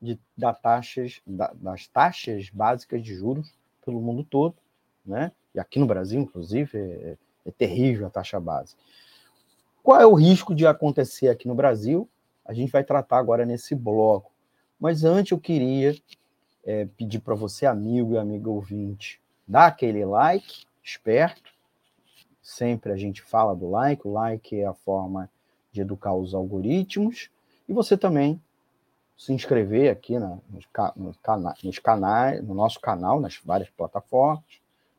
de, da taxas, da, das taxas básicas de juros pelo mundo todo, né? E aqui no Brasil, inclusive, é, é terrível a taxa base. Qual é o risco de acontecer aqui no Brasil? A gente vai tratar agora nesse bloco. Mas antes eu queria é, pedir para você, amigo e amiga ouvinte, dar aquele like, esperto. Sempre a gente fala do like, o like é a forma de educar os algoritmos. E você também se inscrever aqui na, nos, nos, cana, nos canais, no nosso canal, nas várias plataformas,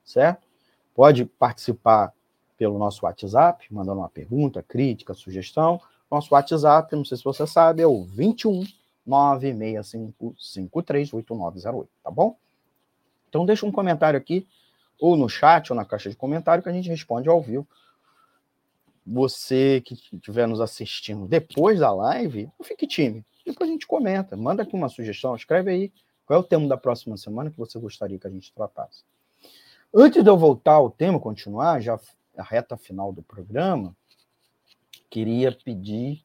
certo? Pode participar pelo nosso WhatsApp, mandando uma pergunta, crítica, sugestão. Nosso WhatsApp, não sei se você sabe, é o 21 965538908, tá bom? Então deixa um comentário aqui, ou no chat, ou na caixa de comentário, que a gente responde ao vivo. Você que estiver nos assistindo depois da live, não fique tímido depois a gente comenta. Manda aqui uma sugestão, escreve aí qual é o tema da próxima semana que você gostaria que a gente tratasse. Antes de eu voltar ao tema, continuar, já a reta final do programa, queria pedir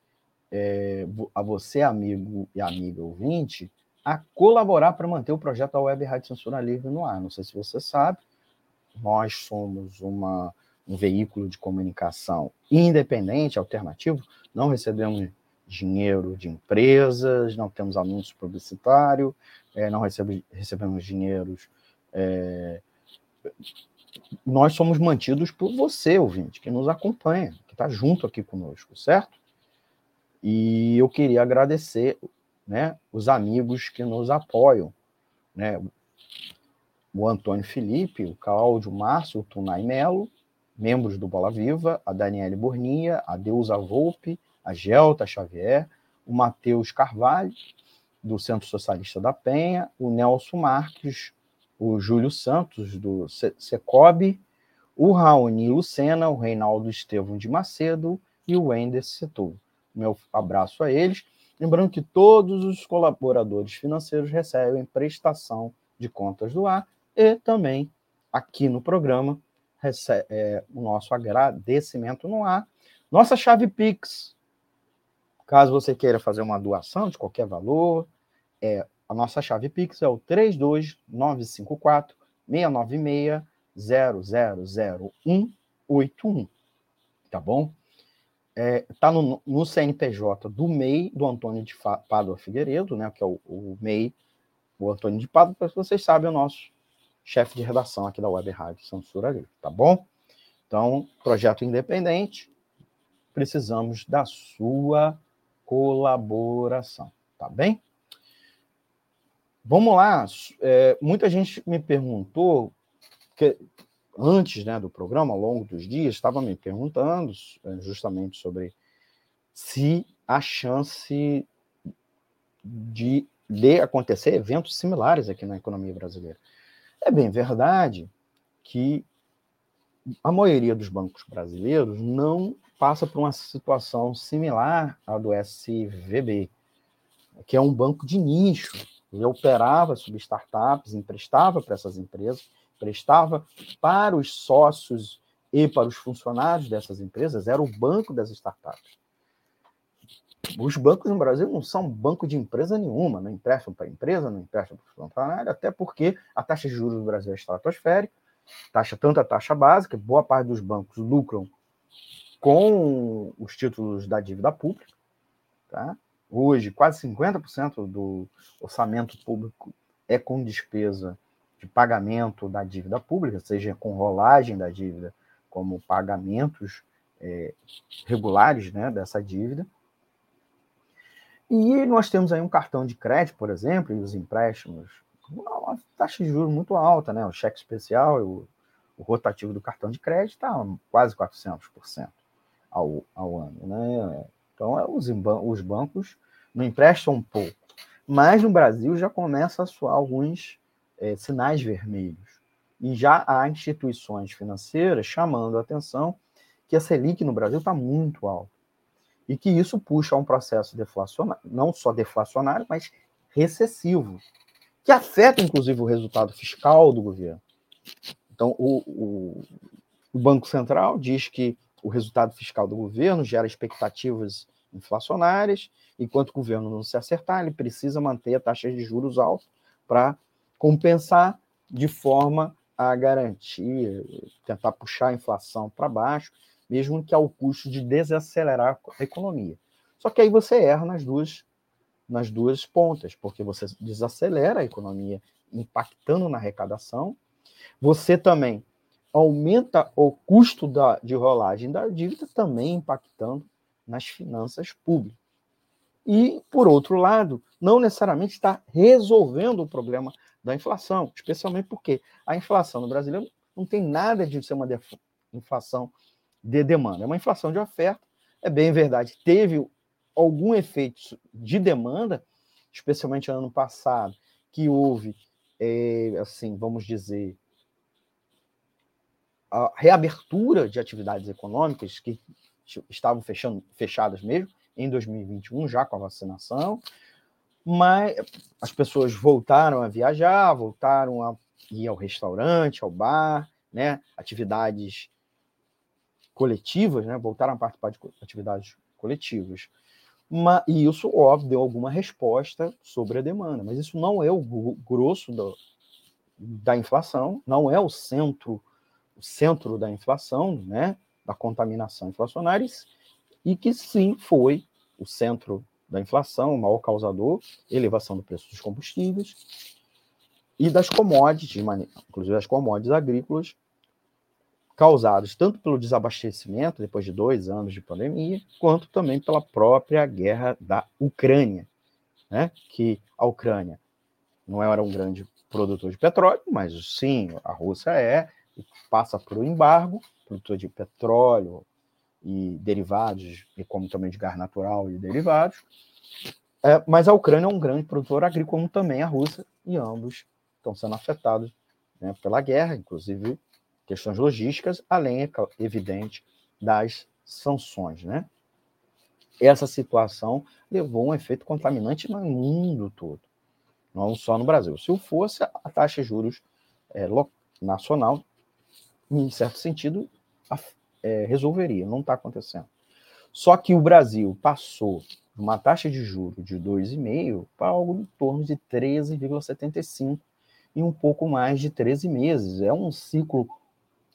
é, a você, amigo e amiga ouvinte, a colaborar para manter o projeto da Web Rádio Censura Livre no ar. Não sei se você sabe, nós somos uma, um veículo de comunicação independente, alternativo, não recebemos dinheiro de empresas, não temos anúncio publicitário, é, não recebe, recebemos dinheiros. É, nós somos mantidos por você, ouvinte, que nos acompanha, que está junto aqui conosco, certo? E eu queria agradecer né, os amigos que nos apoiam, né? O Antônio Felipe, o Cláudio Márcio, o Tunay Melo, membros do Bola Viva, a Daniele Burnia, a Deusa Volpe, a Gelta Xavier, o Matheus Carvalho, do Centro Socialista da Penha, o Nelson Marques, o Júlio Santos, do Secob, o Raoni Lucena, o Reinaldo Estevão de Macedo e o Wender Setor. Meu abraço a eles. Lembrando que todos os colaboradores financeiros recebem prestação de contas do ar e também aqui no programa recebe, é, o nosso agradecimento no ar. Nossa chave Pix, Caso você queira fazer uma doação de qualquer valor, é, a nossa chave Pix é o 32954 696 000181. Tá bom? É, tá no, no, CNPJ do MEI, do Antônio de Pádua Figueiredo, né, que é o, o MEI, o Antônio de Pádua, para vocês sabem, é o nosso chefe de redação aqui da Web Rádio Censura Livre, tá bom? Então, projeto independente, precisamos da sua colaboração, tá bem? Vamos lá. É, muita gente me perguntou, que antes né, do programa, ao longo dos dias, estava me perguntando é, justamente sobre se a chance de, de acontecer eventos similares aqui na economia brasileira. É bem verdade que a maioria dos bancos brasileiros não passa por uma situação similar à do SVB, que é um banco de nicho. Ele operava sobre startups, emprestava para essas empresas, prestava para os sócios e para os funcionários dessas empresas, era o banco das startups. Os bancos no Brasil não são banco de empresa nenhuma, não emprestam para empresa, não emprestam para funcionário, até porque a taxa de juros do Brasil é estratosférica, taxa, tanto a taxa básica, boa parte dos bancos lucram com os títulos da dívida pública. Tá? Hoje, quase 50% do orçamento público é com despesa de pagamento da dívida pública, seja com rolagem da dívida, como pagamentos é, regulares né, dessa dívida. E nós temos aí um cartão de crédito, por exemplo, e os empréstimos, uma taxa de juros muito alta, né? O cheque especial o, o rotativo do cartão de crédito está quase 400% ao, ao ano, né? Então, é, os, os bancos não emprestam um pouco. Mas no Brasil já começa a soar alguns é, sinais vermelhos. E já há instituições financeiras chamando a atenção que a Selic no Brasil está muito alta e que isso puxa a um processo deflacionário, não só deflacionário, mas recessivo, que afeta inclusive o resultado fiscal do governo. Então, o, o, o Banco Central diz que o resultado fiscal do governo gera expectativas inflacionárias, enquanto o governo não se acertar, ele precisa manter a taxa de juros alta para compensar de forma a garantir, tentar puxar a inflação para baixo mesmo que ao custo de desacelerar a economia. Só que aí você erra nas duas, nas duas pontas, porque você desacelera a economia, impactando na arrecadação, você também aumenta o custo da, de rolagem da dívida, também impactando nas finanças públicas. E, por outro lado, não necessariamente está resolvendo o problema da inflação, especialmente porque a inflação no Brasil não tem nada de ser uma inflação de demanda. É uma inflação de oferta, é bem verdade. Teve algum efeito de demanda, especialmente ano passado, que houve, é, assim, vamos dizer, a reabertura de atividades econômicas que estavam fechando, fechadas mesmo em 2021, já com a vacinação, mas as pessoas voltaram a viajar, voltaram a ir ao restaurante, ao bar, né? Atividades coletivas, né, voltaram a participar de atividades coletivas. Uma, e isso, óbvio, deu alguma resposta sobre a demanda, mas isso não é o grosso do, da inflação, não é o centro, o centro da inflação, né, da contaminação inflacionária, e que sim foi o centro da inflação, o maior causador, elevação do preço dos combustíveis e das commodities, inclusive das commodities agrícolas, causados tanto pelo desabastecimento, depois de dois anos de pandemia, quanto também pela própria guerra da Ucrânia, né? que a Ucrânia não era um grande produtor de petróleo, mas sim, a Rússia é, passa por um embargo, produtor de petróleo e derivados, e como também de gás natural e derivados, é, mas a Ucrânia é um grande produtor agrícola, como também a Rússia, e ambos estão sendo afetados né, pela guerra, inclusive questões logísticas, além, é evidente, das sanções. Né? Essa situação levou um efeito contaminante no mundo todo, não só no Brasil. Se fosse a taxa de juros é, nacional, em certo sentido, é, resolveria, não está acontecendo. Só que o Brasil passou uma taxa de juros de 2,5% para algo em torno de 13,75% em um pouco mais de 13 meses. É um ciclo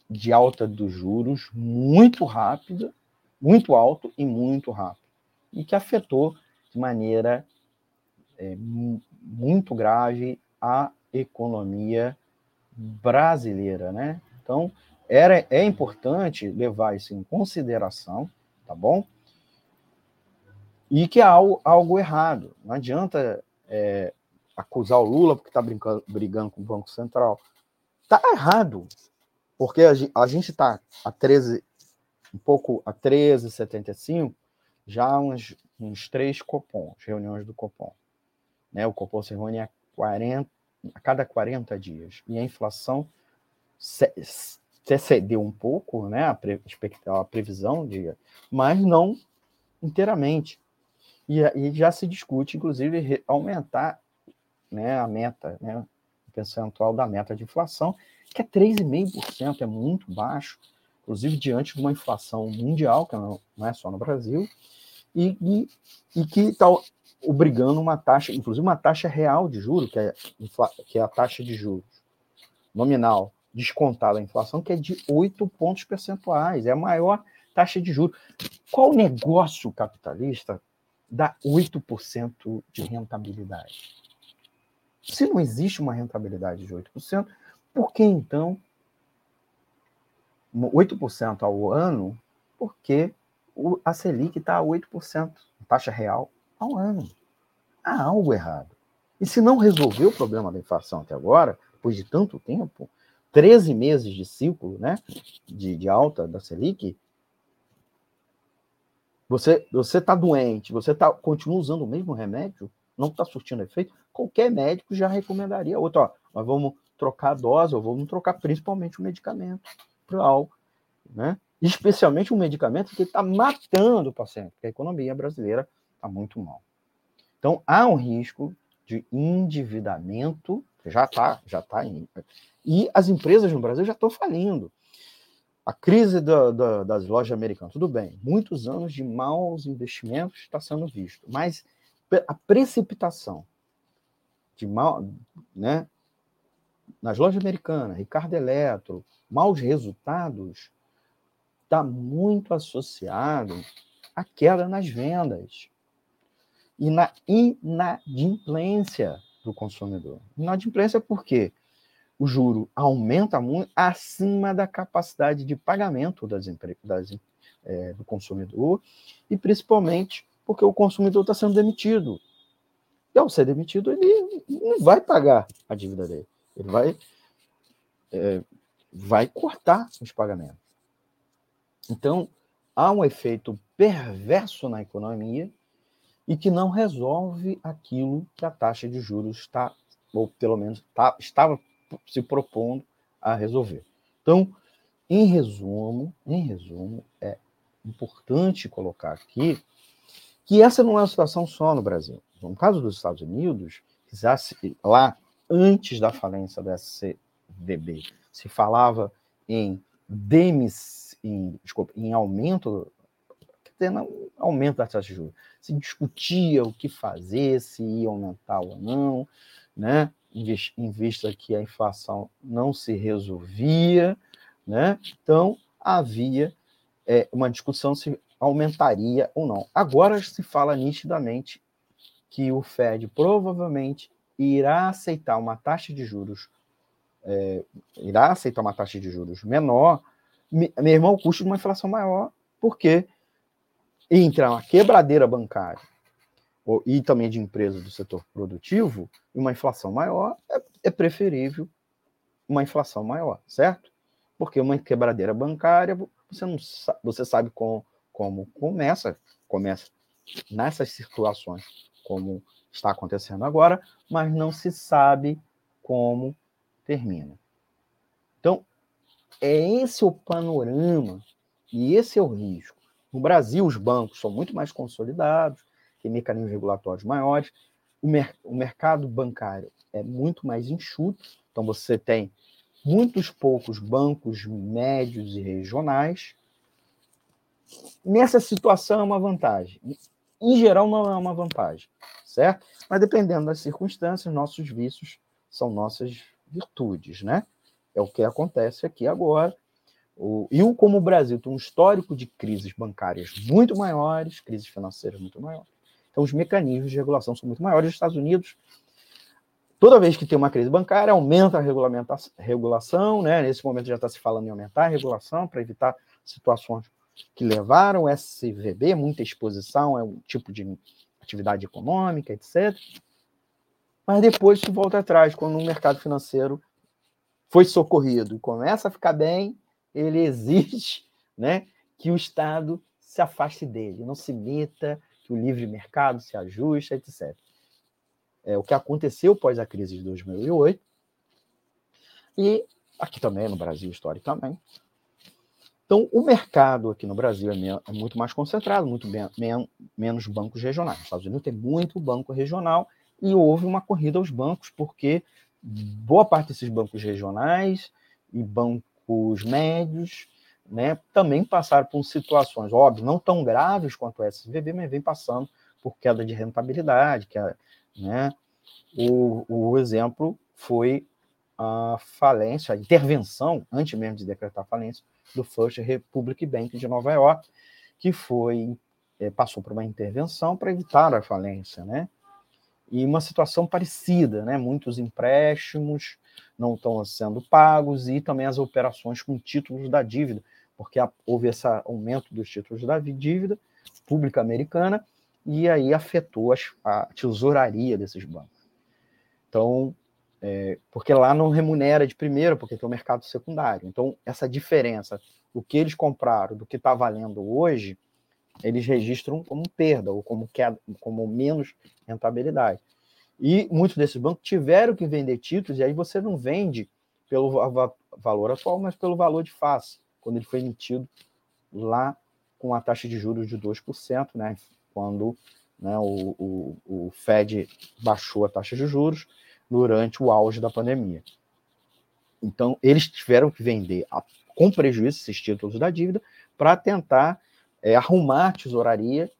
de alta dos juros muito rápida, muito alto e muito rápido, e que afetou de maneira é, muito grave a economia brasileira, né? Então, era, é importante levar isso em consideração, tá bom? E que há algo, algo errado. Não adianta é, acusar o Lula porque está brigando com o Banco Central. Está errado. Porque a, gente está a 13, um pouco a 13,75, já uns, uns três copons, reuniões do Copom. Né? O Copom se reúne a, 40, a cada 40 dias. E a inflação cedeu um pouco, né? a, pre, a previsão, de, mas não inteiramente. E, e já se discute, inclusive, aumentar né, a meta, né, o percentual da meta de inflação, que é 3,5%, é muito baixo, inclusive diante de uma inflação mundial, que não, é só no Brasil, e, e, e que está obrigando uma taxa, inclusive uma taxa real de juros, que é, que é a taxa de juros nominal descontada a inflação, que é de 8 pontos percentuais, é a maior taxa de juros. Qual negócio capitalista dá 8% de rentabilidade? Se não existe uma rentabilidade de 8%, por que então 8% ao ano? Porque a Selic está a 8%, taxa real, ao ano. Há algo errado. E se não resolveu o problema da inflação até agora, depois de tanto tempo, 13 meses de ciclo né, de, de alta da Selic, você está doente, você tá, continua usando o mesmo remédio, não está surtindo efeito, qualquer médico já recomendaria outro. Ó, nós vamos trocar a dose, ou vamos trocar principalmente o medicamento para algo, né? Especialmente um medicamento que está matando o paciente, porque a economia brasileira está muito mal. Então, há um risco de endividamento, já está, já está. E as empresas no Brasil já estão falindo. A crise da, da, das lojas americanas, tudo bem, muitos anos de maus investimentos está sendo visto, mas a precipitação de mal, né, nas lojas americanas, Ricardo Eletro, maus resultados, está muito associado à queda nas vendas e na inadimplência do consumidor. Inadimplência por quê? O juro aumenta muito acima da capacidade de pagamento das, das é, do consumidor e principalmente porque o consumidor está sendo demitido. E ao ser demitido, ele não vai pagar a dívida dele. Ele vai, é, vai cortar os pagamentos. Então, há um efeito perverso na economia e que não resolve aquilo que a taxa de juros está, ou pelo menos tá, estava se propondo a resolver. Então, em resumo, em resumo, é importante colocar aqui que essa não é uma situação só no Brasil. No caso dos Estados Unidos, lá antes da falência da SCDB, se falava em demis, em, desculpa, em aumento, não, aumento da taxa de juros. Se discutia o que fazer, se ia aumentar ou não, né? em vista que a inflação não se resolvia, né? Então havia é, uma discussão se aumentaria ou não. Agora se fala nitidamente que o Fed provavelmente irá aceitar uma taxa de juros, é, irá aceitar uma taxa de juros menor, mesmo ao custo de uma inflação maior, porque entre uma quebradeira bancária e também de empresas do setor produtivo, uma inflação maior é, é preferível uma inflação maior, certo? Porque uma quebradeira bancária, você não você sabe com, como começa, começa nessas situações, como está acontecendo agora, mas não se sabe como termina. Então, é esse o panorama e esse é o risco. No Brasil, os bancos são muito mais consolidados, têm mecanismos regulatórios maiores, o, mer o mercado bancário é muito mais enxuto, então você tem muitos poucos bancos médios e regionais, Nessa situação é uma vantagem. Em geral, não é uma vantagem, certo? Mas dependendo das circunstâncias, nossos vícios são nossas virtudes, né? É o que acontece aqui agora. O, e como o Brasil tem um histórico de crises bancárias muito maiores, crises financeiras muito maiores, então os mecanismos de regulação são muito maiores. Os Estados Unidos, toda vez que tem uma crise bancária, aumenta a regulação, né? Nesse momento já está se falando em aumentar a regulação para evitar situações que levaram o SVB, muita exposição, é um tipo de atividade econômica, etc. Mas depois se volta atrás, quando o mercado financeiro foi socorrido começa a ficar bem, ele exige né, que o Estado se afaste dele, não se meta, que o livre mercado se ajuste, etc. É o que aconteceu após a crise de 2008 e aqui também no Brasil historicamente. Então, o mercado aqui no Brasil é, é muito mais concentrado, muito bem, menos bancos regionais. Nos Estados Unidos tem muito banco regional e houve uma corrida aos bancos, porque boa parte desses bancos regionais e bancos médios né, também passaram por situações, óbvio, não tão graves quanto o SVB, mas vem passando por queda de rentabilidade, que é, né, o, o exemplo foi a falência, a intervenção, antes mesmo de decretar falência, do First Republic Bank de Nova York, que foi é, passou por uma intervenção para evitar a falência, né? E uma situação parecida, né? Muitos empréstimos não estão sendo pagos e também as operações com títulos da dívida, porque houve esse aumento dos títulos da dívida pública americana e aí afetou a tesouraria desses bancos. Então, é, porque lá não remunera de primeira, porque tem o mercado secundário. Então, essa diferença, o que eles compraram do que está valendo hoje, eles registram como perda ou como, queda, como menos rentabilidade. E muitos desses bancos tiveram que vender títulos, e aí você não vende pelo valor atual, mas pelo valor de face, quando ele foi emitido lá com a taxa de juros de 2%, né, quando né, o, o, o Fed baixou a taxa de juros, durante o auge da pandemia. Então, eles tiveram que vender a, com prejuízo esses títulos da dívida para tentar é, arrumar a tesouraria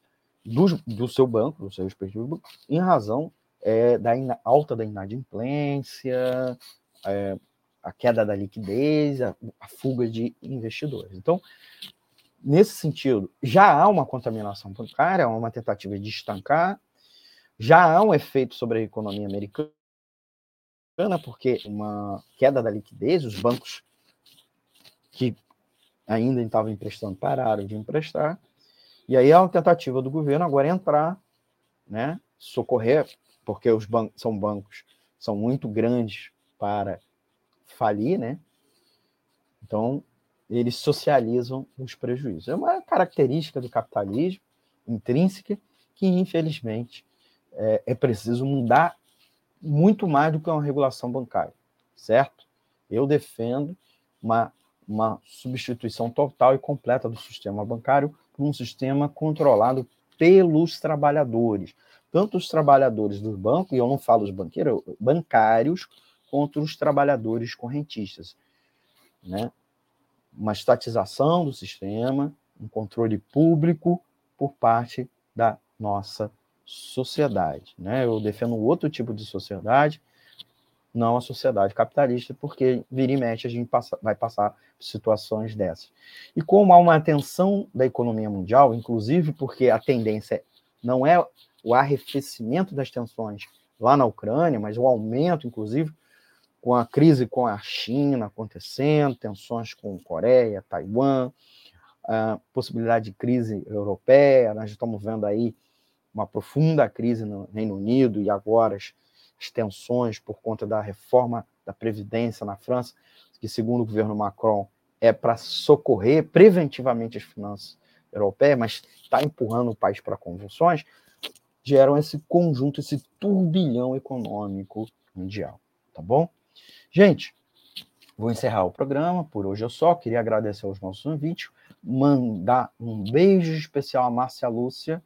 do, do, seu banco, do seu respectivo banco, em razão é, da alta da inadimplência, é, a queda da liquidez, a, a fuga de investidores. Então, nesse sentido, já há uma contaminação bancária, uma tentativa de estancar, já há um efeito sobre a economia americana porque uma queda da liquidez, os bancos que ainda estavam emprestando pararam de emprestar, e aí é uma tentativa do governo agora entrar, né, socorrer, porque os bancos são bancos são muito grandes para falir, né? Então, eles socializam os prejuízos. É uma característica do capitalismo intrínseca que, infelizmente, é, é preciso mudar muito mais do que uma regulação bancária, certo? Eu defendo uma, uma substituição total e completa do sistema bancário por um sistema controlado pelos trabalhadores, tanto os trabalhadores do banco, e eu não falo os banqueiros, bancários, quanto os trabalhadores correntistas, né? Uma estatização do sistema, um controle público por parte da nossa sociedade. Né? Eu defendo outro tipo de sociedade, não a sociedade capitalista, porque vira e mexe a gente passa, vai passar por situações dessas. E como há uma tensão da economia mundial, inclusive porque a tendência não é o arrefecimento das tensões lá na Ucrânia, mas o aumento, inclusive, com a crise com a China acontecendo, tensões com Coreia, Taiwan, possibilidade de crise europeia, nós estamos vendo aí uma profunda crise no Reino Unido e agora as, as tensões por conta da reforma da Previdência na França, que, segundo o governo Macron, é para socorrer preventivamente as finanças europeias, mas está empurrando o país para convulsões, geram esse conjunto, esse turbilhão econômico mundial. Tá bom? Gente, vou encerrar o programa. Por hoje eu só queria agradecer aos nossos ouvintes, mandar um beijo especial a Márcia Lúcia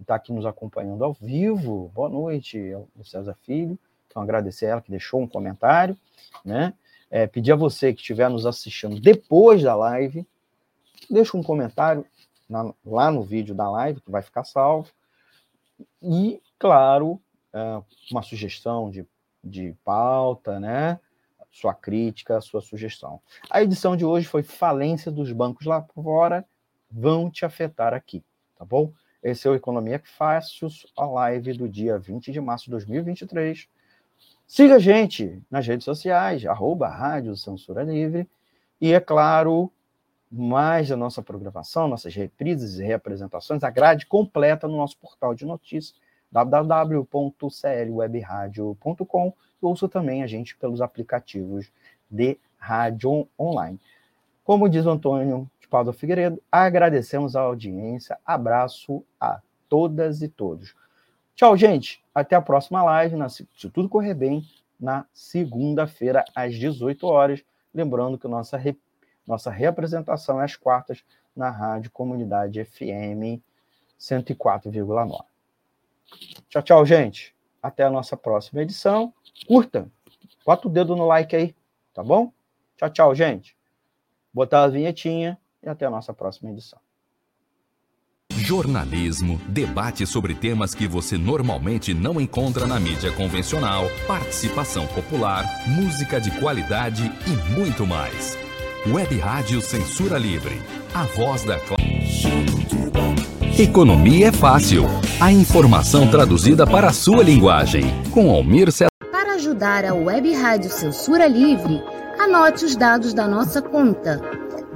está aqui nos acompanhando ao vivo. Boa noite, César Filho. Então, agradecer a ela que deixou um comentário, né? É, pedir a você que estiver nos assistindo depois da live, deixa um comentário na, lá no vídeo da live, que vai ficar salvo. E, claro, é, uma sugestão de, de pauta, né? Sua crítica, sua sugestão. A edição de hoje foi Falência dos bancos lá fora vão te afetar aqui, tá bom? Esse é o Economia Fácil, a live do dia 20 de março de 2023. Siga a gente nas redes sociais, arroba Rádio Censura Livre. E, é claro, mais da nossa programação, nossas reprises e reapresentações, a grade completa no nosso portal de notícias, www.clwebradio.com. Ouça também a gente pelos aplicativos de rádio online. Como diz o Antônio Paulo Figueiredo. Agradecemos a audiência. Abraço a todas e todos. Tchau, gente. Até a próxima live, na, se tudo correr bem, na segunda-feira, às 18 horas. Lembrando que nossa, re, nossa representação é às quartas na Rádio Comunidade FM 104,9. Tchau, tchau, gente. Até a nossa próxima edição. Curta. Bota o dedo no like aí, tá bom? Tchau, tchau, gente. Botar a vinhetinha e até a nossa próxima edição. Jornalismo, debate sobre temas que você normalmente não encontra na mídia convencional, participação popular, música de qualidade e muito mais. Web Rádio Censura Livre, a voz da Economia é fácil. A informação traduzida para a sua linguagem. Com Almir César. Para ajudar a Web Rádio Censura Livre, anote os dados da nossa conta.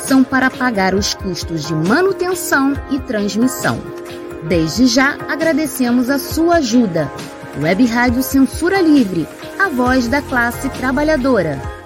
são para pagar os custos de manutenção e transmissão. Desde já agradecemos a sua ajuda. Web Rádio Censura Livre, a voz da classe trabalhadora.